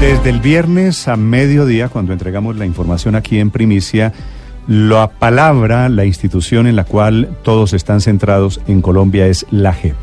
Desde el viernes a mediodía, cuando entregamos la información aquí en primicia, la palabra, la institución en la cual todos están centrados en Colombia es la JEP.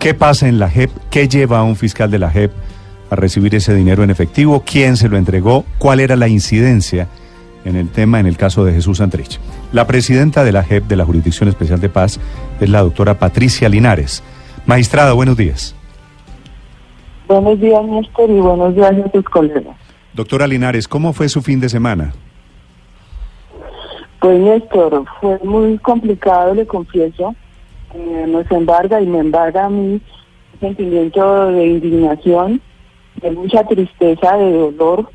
¿Qué pasa en la JEP? ¿Qué lleva a un fiscal de la JEP a recibir ese dinero en efectivo? ¿Quién se lo entregó? ¿Cuál era la incidencia en el tema en el caso de Jesús Santrich? La presidenta de la JEP, de la Jurisdicción Especial de Paz, es la doctora Patricia Linares. Magistrada, buenos días. Buenos días, Néstor, y buenos días a tus colegas. Doctora Linares, ¿cómo fue su fin de semana? Pues, Néstor, fue muy complicado, le confieso. Eh, nos embarga y me embarga a mí un sentimiento de indignación, de mucha tristeza, de dolor,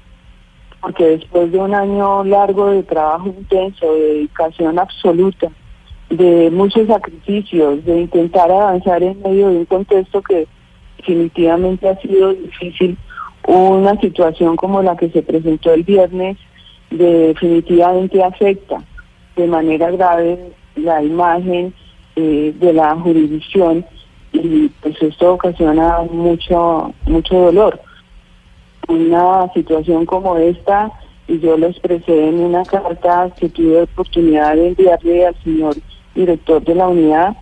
porque después de un año largo de trabajo intenso, de dedicación absoluta, de muchos sacrificios, de intentar avanzar en medio de un contexto que definitivamente ha sido difícil. Una situación como la que se presentó el viernes definitivamente afecta de manera grave la imagen eh, de la jurisdicción y pues esto ocasiona mucho mucho dolor. Una situación como esta, y yo lo expresé en una carta que tuve oportunidad de enviarle al señor director de la unidad,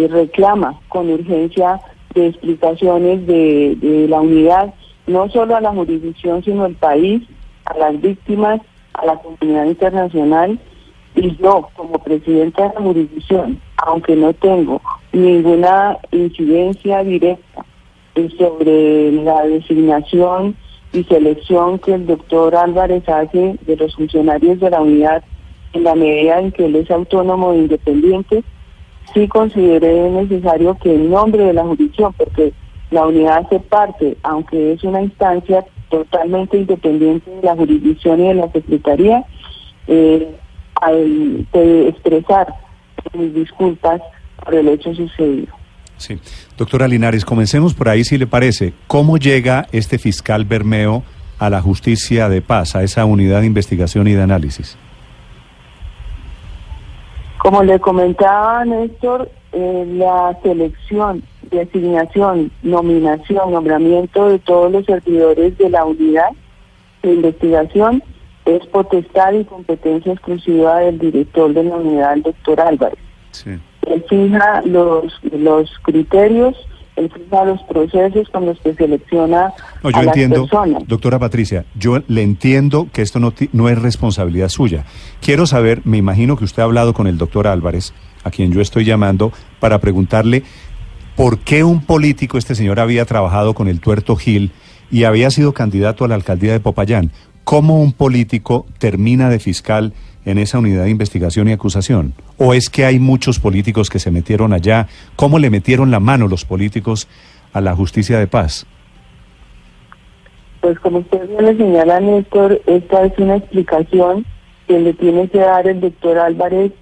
y reclama con urgencia de explicaciones de, de la unidad, no solo a la jurisdicción, sino al país, a las víctimas, a la comunidad internacional. Y yo, como presidenta de la jurisdicción, aunque no tengo ninguna incidencia directa sobre la designación y selección que el doctor Álvarez hace de los funcionarios de la unidad en la medida en que él es autónomo e independiente, sí consideré necesario que en nombre de la jurisdicción, porque la unidad hace parte, aunque es una instancia totalmente independiente de la jurisdicción y de la Secretaría, eh, al, expresar mis disculpas por el hecho sucedido. Sí. Doctora Linares, comencemos por ahí si le parece. ¿Cómo llega este fiscal Bermeo a la justicia de paz, a esa unidad de investigación y de análisis? Como le comentaba Néstor, eh, la selección, designación, nominación, nombramiento de todos los servidores de la unidad de investigación es potestad y competencia exclusiva del director de la unidad, el doctor Álvarez. Sí. Él fija los, los criterios los procesos con los que selecciona no, yo a entiendo, Doctora Patricia, yo le entiendo que esto no, no es responsabilidad suya. Quiero saber, me imagino que usted ha hablado con el doctor Álvarez, a quien yo estoy llamando, para preguntarle por qué un político, este señor había trabajado con el tuerto Gil y había sido candidato a la alcaldía de Popayán. ¿Cómo un político termina de fiscal en esa unidad de investigación y acusación? ¿O es que hay muchos políticos que se metieron allá? ¿Cómo le metieron la mano los políticos a la justicia de paz? Pues como usted bien le señala, Néstor, esta es una explicación que le tiene que dar el doctor Álvarez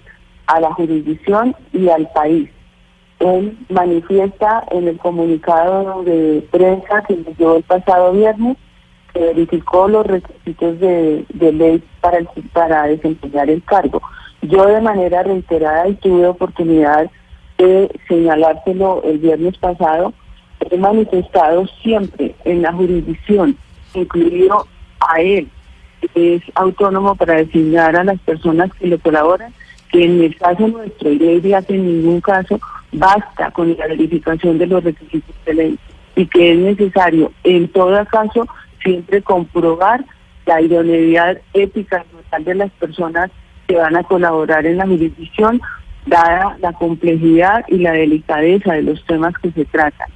a la jurisdicción y al país. Él manifiesta en el comunicado de prensa que dio el pasado viernes que verificó los requisitos de, ley para, para desempeñar el cargo. Yo de manera reiterada y tuve oportunidad de señalárselo el viernes pasado, he manifestado siempre en la jurisdicción, incluido a él, que es autónomo para designar a las personas que le colaboran, que en el caso nuestro, y de que en ningún caso basta con la verificación de los requisitos de ley y que es necesario en todo caso siempre comprobar la idoneidad ética y total de las personas que van a colaborar en la jurisdicción, dada la complejidad y la delicadeza de los temas que se tratan.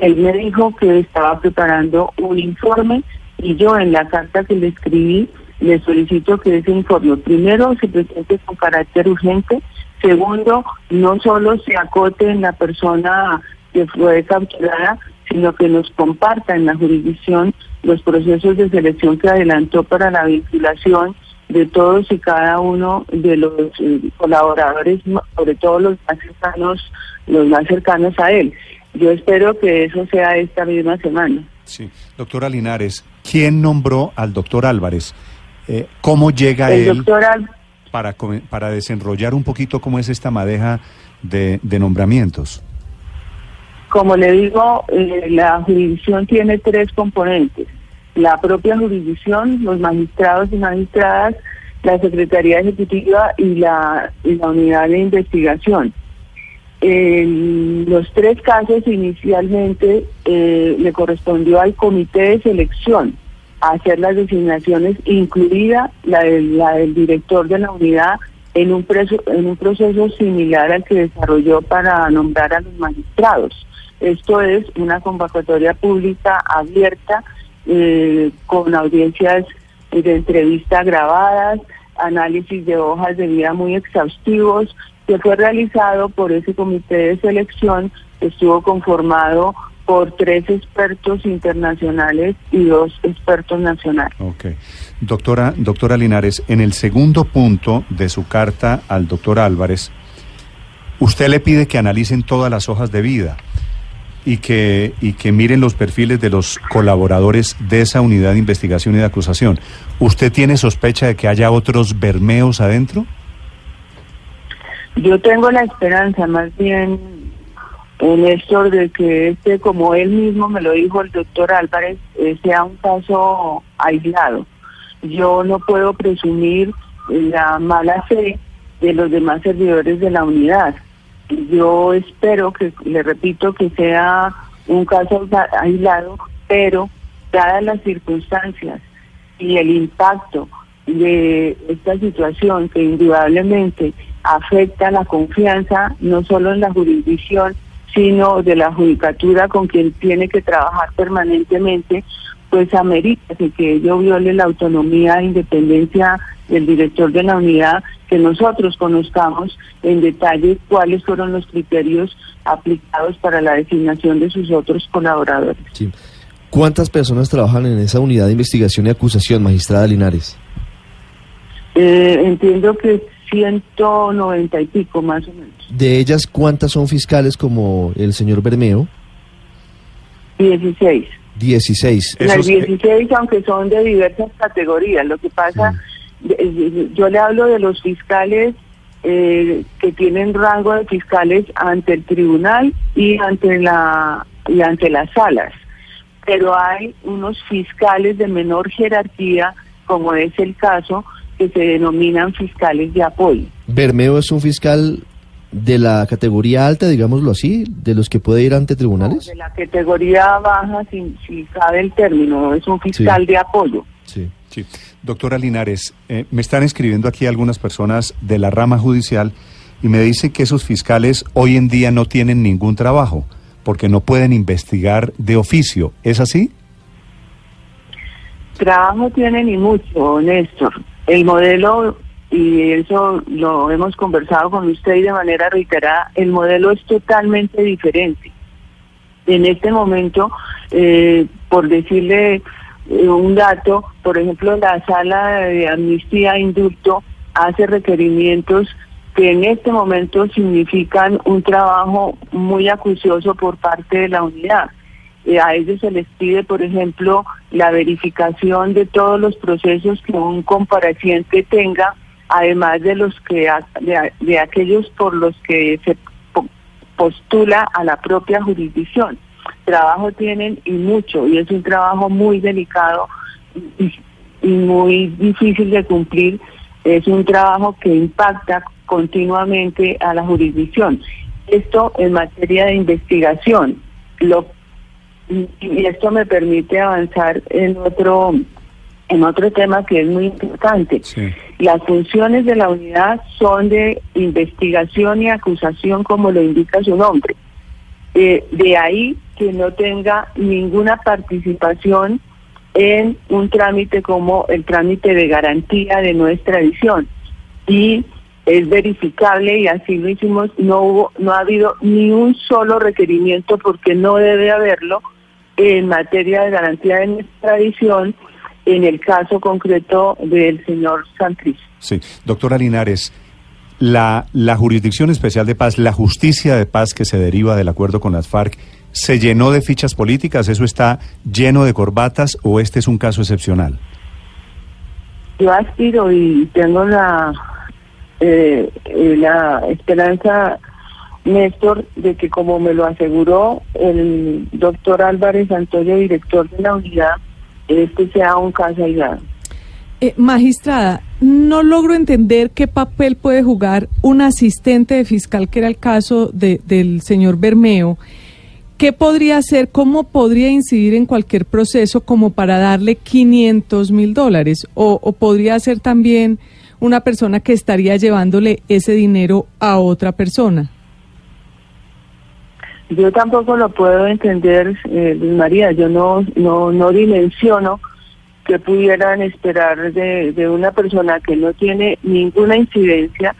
Él me dijo que estaba preparando un informe y yo en la carta que le escribí le solicito que ese informe primero se presente con carácter urgente, segundo no solo se acote en la persona que fue capturada, sino que nos comparta en la jurisdicción los procesos de selección que adelantó para la vinculación de todos y cada uno de los eh, colaboradores, sobre todo los más cercanos, los más cercanos a él. Yo espero que eso sea esta misma semana. Sí, doctora Linares, ¿quién nombró al doctor Álvarez? Eh, ¿Cómo llega El él para, para desenrollar un poquito cómo es esta madeja de, de nombramientos? Como le digo, eh, la jurisdicción tiene tres componentes. la propia jurisdicción, los magistrados y magistradas, la Secretaría Ejecutiva y la, unidad de investigación. En los tres casos inicialmente eh, le correspondió al comité de selección hacer las designaciones, incluida la, la del director de la unidad, en un, en un proceso similar al que desarrolló para nombrar a los magistrados. Esto es una convocatoria pública abierta eh, con audiencias de entrevista grabadas, análisis de hojas de vida muy exhaustivos, que fue realizado por ese comité de selección que estuvo conformado por tres expertos internacionales y dos expertos nacionales. Ok. Doctora, doctora Linares, en el segundo punto de su carta al doctor Álvarez, usted le pide que analicen todas las hojas de vida y que, y que miren los perfiles de los colaboradores de esa unidad de investigación y de acusación. ¿Usted tiene sospecha de que haya otros bermeos adentro? Yo tengo la esperanza, más bien, Néstor, de que este, como él mismo me lo dijo el doctor Álvarez, eh, sea un caso aislado. Yo no puedo presumir la mala fe de los demás servidores de la unidad. Yo espero que, le repito, que sea un caso aislado, pero dadas las circunstancias y el impacto de esta situación que indudablemente afecta la confianza no solo en la jurisdicción, sino de la judicatura con quien tiene que trabajar permanentemente, pues amerita que ello viole la autonomía e independencia del director de la unidad, que nosotros conozcamos en detalle cuáles fueron los criterios aplicados para la designación de sus otros colaboradores. ¿Cuántas personas trabajan en esa unidad de investigación y acusación, magistrada Linares? Eh, entiendo que 190 y pico más o menos. ¿De ellas cuántas son fiscales como el señor Bermeo? 16. 16. Las 16, aunque son de diversas categorías. Lo que pasa, yo le hablo de los fiscales eh, que tienen rango de fiscales ante el tribunal y ante la y ante las salas. Pero hay unos fiscales de menor jerarquía, como es el caso que se denominan fiscales de apoyo. ¿Bermeo es un fiscal de la categoría alta, digámoslo así, de los que puede ir ante tribunales? de la categoría baja, si, si sabe el término, es un fiscal de apoyo. Sí. sí. Doctora Linares, eh, me están escribiendo aquí algunas personas de la rama judicial y me dicen que esos fiscales hoy en día no tienen ningún trabajo porque no pueden investigar de oficio. ¿Es así? Trabajo tienen y mucho, Néstor. El modelo, y eso lo hemos conversado con usted y de manera reiterada, el modelo es totalmente diferente. En este momento, eh, por decirle eh, un dato, por ejemplo, la sala de amnistía e indulto hace requerimientos que en este momento significan un trabajo muy acucioso por parte de la unidad. Eh, a ellos se les pide, por ejemplo, la verificación de todos los procesos que un compareciente tenga, además de los que de, aquellos por los que se postula a la propia jurisdicción. Trabajo tienen y mucho, y es un trabajo muy delicado y, y muy difícil de cumplir. Es un trabajo que impacta continuamente a la jurisdicción. Esto en materia de investigación. Lo y esto me permite avanzar en otro en otro tema que es muy importante. Las funciones de la unidad son de investigación y acusación, como lo indica su nombre. Eh, de ahí que no tenga ninguna participación en un trámite como el trámite de garantía de no extradición. Y es verificable y así lo hicimos, no hubo, no ha habido ni un solo requerimiento porque no debe haberlo en materia de garantía de extradición en el caso concreto del señor Santriz. Sí, doctora Linares, la, la Jurisdicción Especial de Paz, la justicia de paz que se deriva del acuerdo con las FARC, ¿se llenó de fichas políticas? ¿Eso está lleno de corbatas o este es un caso excepcional? Yo aspiro y tengo la, eh, la esperanza Néstor, de que como me lo aseguró el doctor Álvarez Antonio, director de la unidad, este sea un caso aislado. Eh, magistrada, no logro entender qué papel puede jugar un asistente de fiscal, que era el caso de, del señor Bermeo. ¿Qué podría hacer? ¿Cómo podría incidir en cualquier proceso como para darle 500 mil dólares? O, ¿O podría ser también una persona que estaría llevándole ese dinero a otra persona? Yo tampoco lo puedo entender, eh, María. Yo no, no, no dimensiono que pudieran esperar de, de una persona que no tiene ninguna incidencia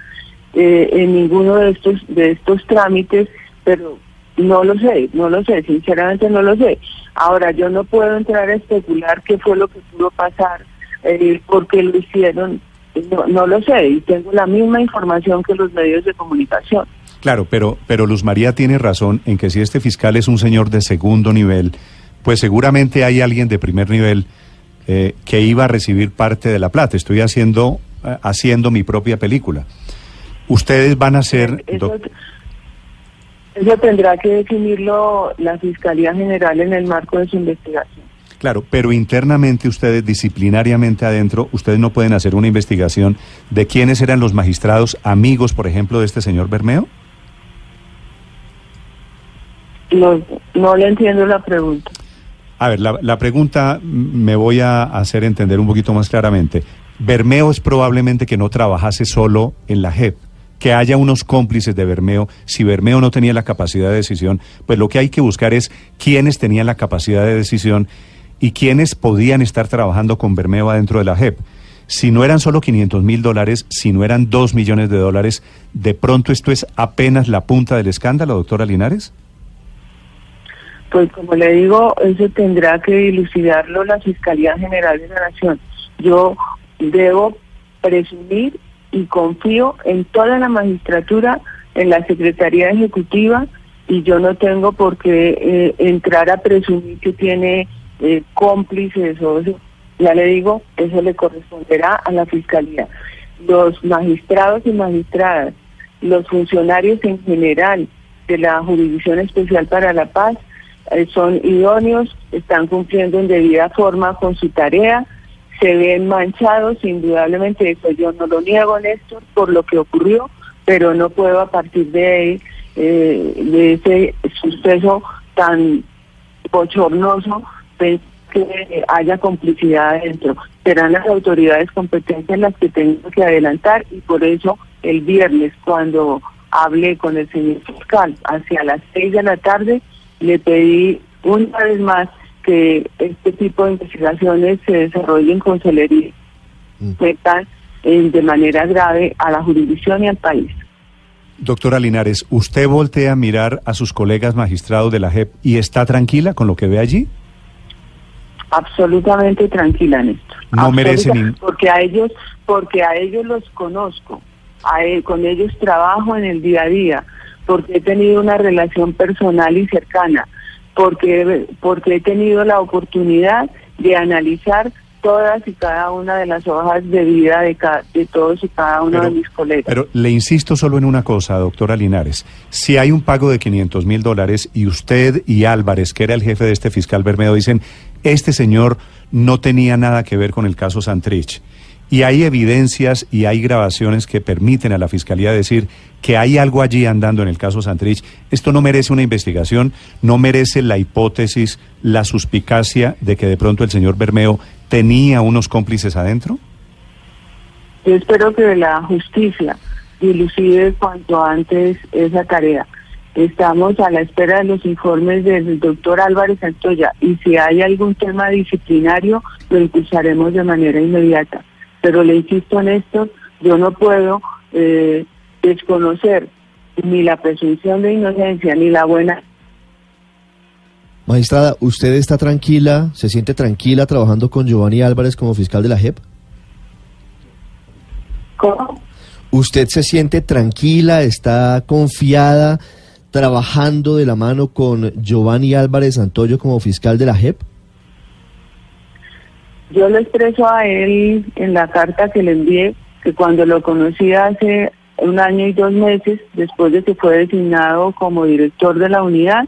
eh, en ninguno de estos de estos trámites, pero no lo sé, no lo sé, sinceramente no lo sé. Ahora yo no puedo entrar a especular qué fue lo que pudo pasar, eh, porque lo hicieron, no, no lo sé, y tengo la misma información que los medios de comunicación. Claro, pero, pero Luz María tiene razón en que si este fiscal es un señor de segundo nivel, pues seguramente hay alguien de primer nivel eh, que iba a recibir parte de la plata. Estoy haciendo, eh, haciendo mi propia película. Ustedes van a ser... Eso, eso tendrá que definirlo la Fiscalía General en el marco de su investigación. Claro, pero internamente ustedes, disciplinariamente adentro, ustedes no pueden hacer una investigación de quiénes eran los magistrados amigos, por ejemplo, de este señor Bermeo. No, no le entiendo la pregunta. A ver, la, la, pregunta me voy a hacer entender un poquito más claramente. Bermeo es probablemente que no trabajase solo en la JEP, que haya unos cómplices de Bermeo. Si Bermeo no tenía la capacidad de decisión, pues lo que hay que buscar es quiénes tenían la capacidad de decisión y quiénes podían estar trabajando con Bermeo adentro de la JEP. Si no eran solo 500 mil dólares, si no eran 2 millones de dólares, ¿de pronto esto es apenas la punta del escándalo, doctora Linares? Pues como le digo, eso tendrá que dilucidarlo la Fiscalía General de la Nación. Yo debo presumir y confío en toda la magistratura, en la Secretaría Ejecutiva, y yo no tengo por qué eh, entrar a presumir que tiene eh, cómplices o eso. Ya le digo, eso le corresponderá a la Fiscalía. Los magistrados y magistradas, los funcionarios en general de la Jurisdicción Especial para la Paz, son idóneos, están cumpliendo en debida forma con su tarea, se ven manchados, indudablemente eso yo no lo niego, Néstor, por lo que ocurrió, pero no puedo a partir de eh, de ese suceso tan bochornoso, que haya complicidad adentro. Serán las autoridades competentes las que tengo que adelantar y por eso el viernes cuando hablé con el señor fiscal hacia las seis de la tarde, le pedí una vez más que este tipo de investigaciones se desarrollen con celeridad, mm. de manera grave a la jurisdicción y al país. Doctora Linares, ¿usted voltea a mirar a sus colegas magistrados de la JEP y está tranquila con lo que ve allí? Absolutamente tranquila, Néstor. No merecen porque a ellos, porque a ellos los conozco, a e, con ellos trabajo en el día a día porque he tenido una relación personal y cercana, porque, porque he tenido la oportunidad de analizar todas y cada una de las hojas de vida de, de todos y cada uno de mis colegas. Pero le insisto solo en una cosa, doctora Linares. Si hay un pago de 500 mil dólares y usted y Álvarez, que era el jefe de este fiscal Bermedo, dicen, este señor no tenía nada que ver con el caso Santrich y hay evidencias y hay grabaciones que permiten a la Fiscalía decir que hay algo allí andando en el caso Santrich. Esto no merece una investigación, no merece la hipótesis, la suspicacia de que de pronto el señor Bermeo tenía unos cómplices adentro. Yo espero que la justicia dilucide cuanto antes esa tarea. Estamos a la espera de los informes del doctor Álvarez Santoya y si hay algún tema disciplinario lo impulsaremos de manera inmediata pero le insisto en esto, yo no puedo eh, desconocer ni la presunción de inocencia ni la buena. Magistrada, ¿usted está tranquila, se siente tranquila trabajando con Giovanni Álvarez como fiscal de la JEP? ¿Cómo? ¿Usted se siente tranquila, está confiada trabajando de la mano con Giovanni Álvarez Santoyo como fiscal de la JEP? Yo le expreso a él en la carta que le envié que cuando lo conocí hace un año y dos meses, después de que fue designado como director de la unidad,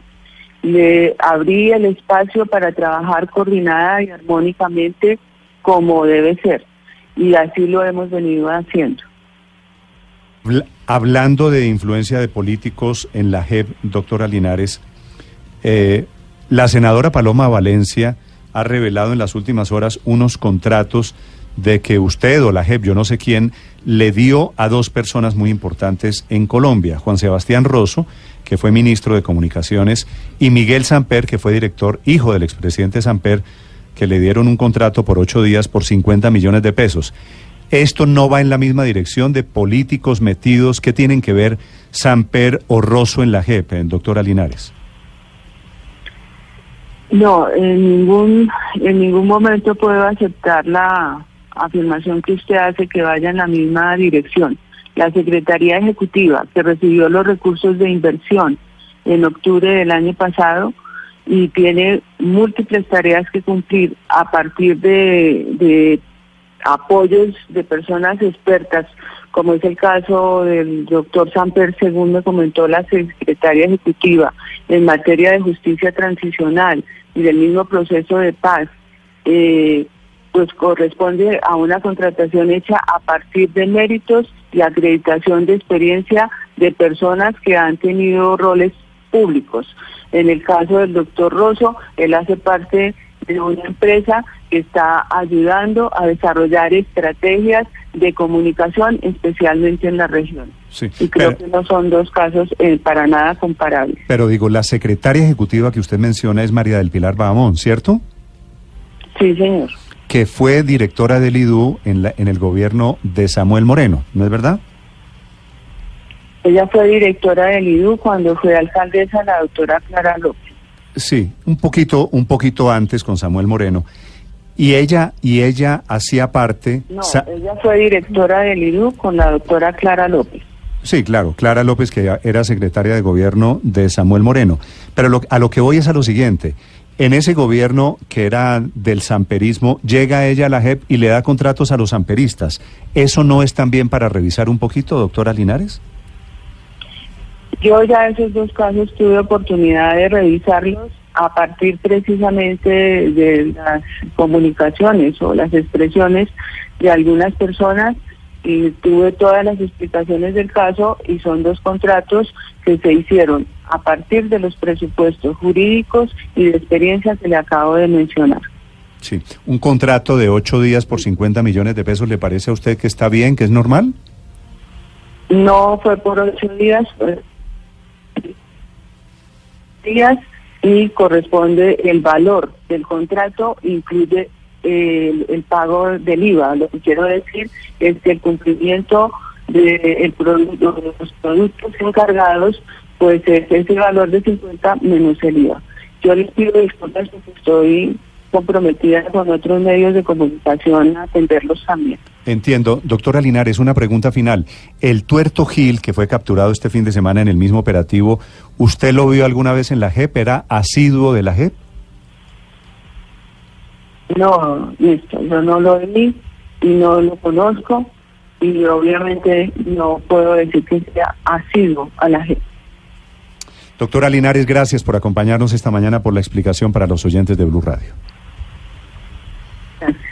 le abrí el espacio para trabajar coordinada y armónicamente como debe ser. Y así lo hemos venido haciendo. Hablando de influencia de políticos en la JEP, doctora Linares, eh, la senadora Paloma Valencia ha revelado en las últimas horas unos contratos de que usted o la JEP, yo no sé quién, le dio a dos personas muy importantes en Colombia, Juan Sebastián Rosso, que fue ministro de Comunicaciones, y Miguel Samper, que fue director, hijo del expresidente Samper, que le dieron un contrato por ocho días por 50 millones de pesos. ¿Esto no va en la misma dirección de políticos metidos que tienen que ver Samper o Rosso en la JEP, doctora Linares? No, en ningún, en ningún momento puedo aceptar la afirmación que usted hace que vaya en la misma dirección. La Secretaría Ejecutiva, que recibió los recursos de inversión en octubre del año pasado y tiene múltiples tareas que cumplir a partir de, de apoyos de personas expertas, como es el caso del doctor Samper, según me comentó la secretaria ejecutiva, en materia de justicia transicional y del mismo proceso de paz. Eh, pues corresponde a una contratación hecha a partir de méritos y acreditación de experiencia de personas que han tenido roles públicos. En el caso del doctor Rosso, él hace parte de una empresa que está ayudando a desarrollar estrategias de comunicación, especialmente en la región. y creo que no son dos casos eh, para nada comparables. Pero digo, la secretaria ejecutiva que usted menciona es María del Pilar Bahamón, ¿cierto? Sí, señor que fue directora del IDU en, la, en el gobierno de Samuel Moreno, ¿no es verdad? Ella fue directora del IDU cuando fue alcaldesa la doctora Clara López. Sí, un poquito, un poquito antes con Samuel Moreno. Y ella, y ella hacía parte. No, ella fue directora del IDU con la doctora Clara López. Sí, claro, Clara López, que era secretaria de gobierno de Samuel Moreno. Pero a lo que voy es a lo siguiente. En ese gobierno que era del samperismo, llega ella a la JEP y le da contratos a los samperistas. ¿Eso no es también para revisar un poquito, doctora Linares? Yo ya esos dos casos tuve oportunidad de revisarlos a partir precisamente de las comunicaciones o las expresiones de algunas personas y tuve todas las explicaciones del caso y son dos contratos que se hicieron a partir de los presupuestos jurídicos y de experiencia que le acabo de mencionar. Sí, un contrato de ocho días por 50 millones de pesos, ¿le parece a usted que está bien, que es normal? No fue por ocho días, fue días y corresponde el valor del contrato, incluye el, el, pago del IVA. Lo que quiero decir es que el cumplimiento de, producto, de los productos encargados pues es ese valor de 50 menos el IVA. Yo les pido disculpas porque estoy comprometida con otros medios de comunicación a atenderlos también. Entiendo. Doctora Linares, una pregunta final. El tuerto Gil, que fue capturado este fin de semana en el mismo operativo, ¿usted lo vio alguna vez en la JEP? ¿Era asiduo de la JEP? No, listo. Yo no lo vi y no lo conozco y obviamente no puedo decir que sea asiduo a la JEP. Doctora Linares, gracias por acompañarnos esta mañana por la explicación para los oyentes de Blue Radio. system